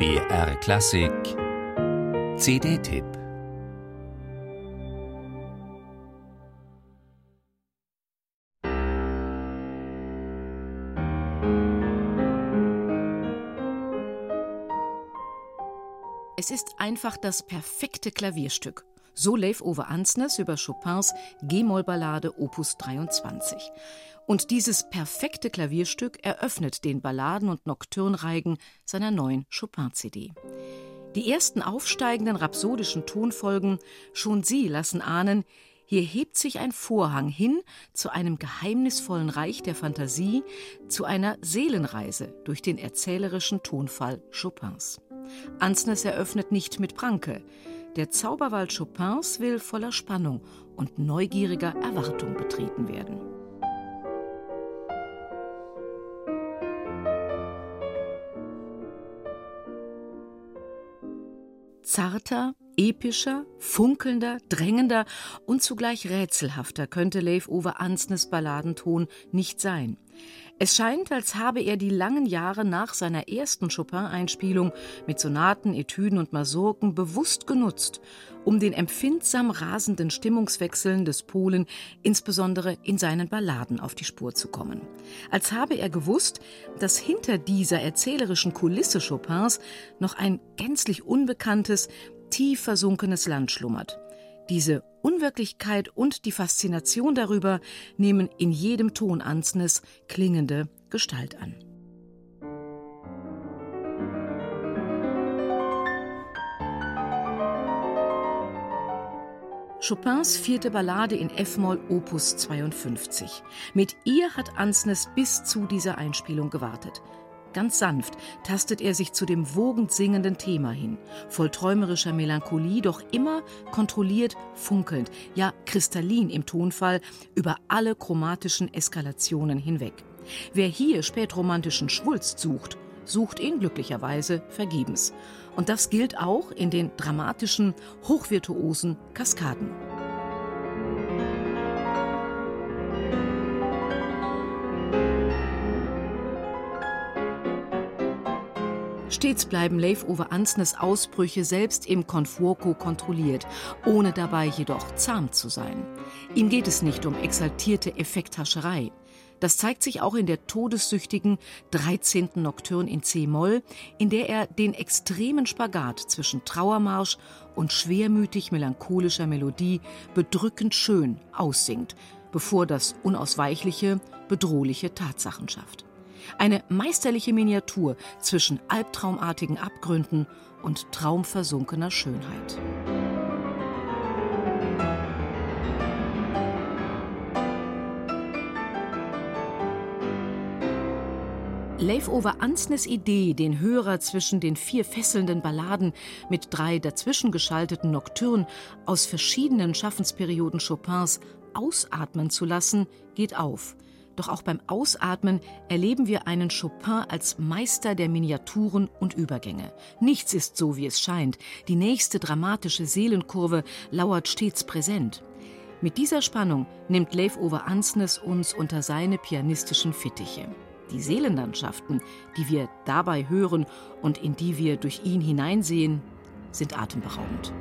BR Klassik CD-Tipp Es ist einfach das perfekte Klavierstück. So Leif Ove Ansnes über Chopins G-Moll-Ballade Opus 23. Und dieses perfekte Klavierstück eröffnet den Balladen- und Nocturnreigen seiner neuen Chopin-CD. Die ersten aufsteigenden rhapsodischen Tonfolgen, schon sie lassen ahnen, hier hebt sich ein Vorhang hin zu einem geheimnisvollen Reich der Fantasie, zu einer Seelenreise durch den erzählerischen Tonfall Chopins. Ansnes eröffnet nicht mit Pranke. Der Zauberwald Chopins will voller Spannung und neugieriger Erwartung betreten werden. Zarter, epischer, funkelnder, drängender und zugleich rätselhafter könnte Leif Ove Ansnes Balladenton nicht sein. Es scheint, als habe er die langen Jahre nach seiner ersten Chopin-Einspielung mit Sonaten, Etüden und Masurken bewusst genutzt, um den empfindsam rasenden Stimmungswechseln des Polen insbesondere in seinen Balladen auf die Spur zu kommen. Als habe er gewusst, dass hinter dieser erzählerischen Kulisse Chopins noch ein gänzlich unbekanntes, tief versunkenes Land schlummert. Diese Unwirklichkeit und die Faszination darüber nehmen in jedem Ton Ansnes klingende Gestalt an. Chopins vierte Ballade in F-Moll Opus 52. Mit ihr hat Ansnes bis zu dieser Einspielung gewartet. Ganz sanft tastet er sich zu dem wogend singenden Thema hin, voll träumerischer Melancholie, doch immer kontrolliert, funkelnd, ja kristallin im Tonfall über alle chromatischen Eskalationen hinweg. Wer hier spätromantischen Schwulst sucht, sucht ihn glücklicherweise vergebens. Und das gilt auch in den dramatischen, hochvirtuosen Kaskaden. Stets bleiben Leif Ove Ansnes Ausbrüche selbst im Confuoco kontrolliert, ohne dabei jedoch zahm zu sein. Ihm geht es nicht um exaltierte Effekthascherei. Das zeigt sich auch in der todessüchtigen 13. Nocturne in C-Moll, in der er den extremen Spagat zwischen Trauermarsch und schwermütig melancholischer Melodie bedrückend schön aussingt, bevor das Unausweichliche bedrohliche Tatsachen schafft. Eine meisterliche Miniatur zwischen albtraumartigen Abgründen und traumversunkener Schönheit. Leif Ove Ansnes Idee, den Hörer zwischen den vier fesselnden Balladen mit drei dazwischengeschalteten Nocturnen aus verschiedenen Schaffensperioden Chopins ausatmen zu lassen, geht auf – doch auch beim Ausatmen erleben wir einen Chopin als Meister der Miniaturen und Übergänge. Nichts ist so, wie es scheint. Die nächste dramatische Seelenkurve lauert stets präsent. Mit dieser Spannung nimmt Leif Ove Ansnes uns unter seine pianistischen Fittiche. Die Seelenlandschaften, die wir dabei hören und in die wir durch ihn hineinsehen, sind atemberaubend.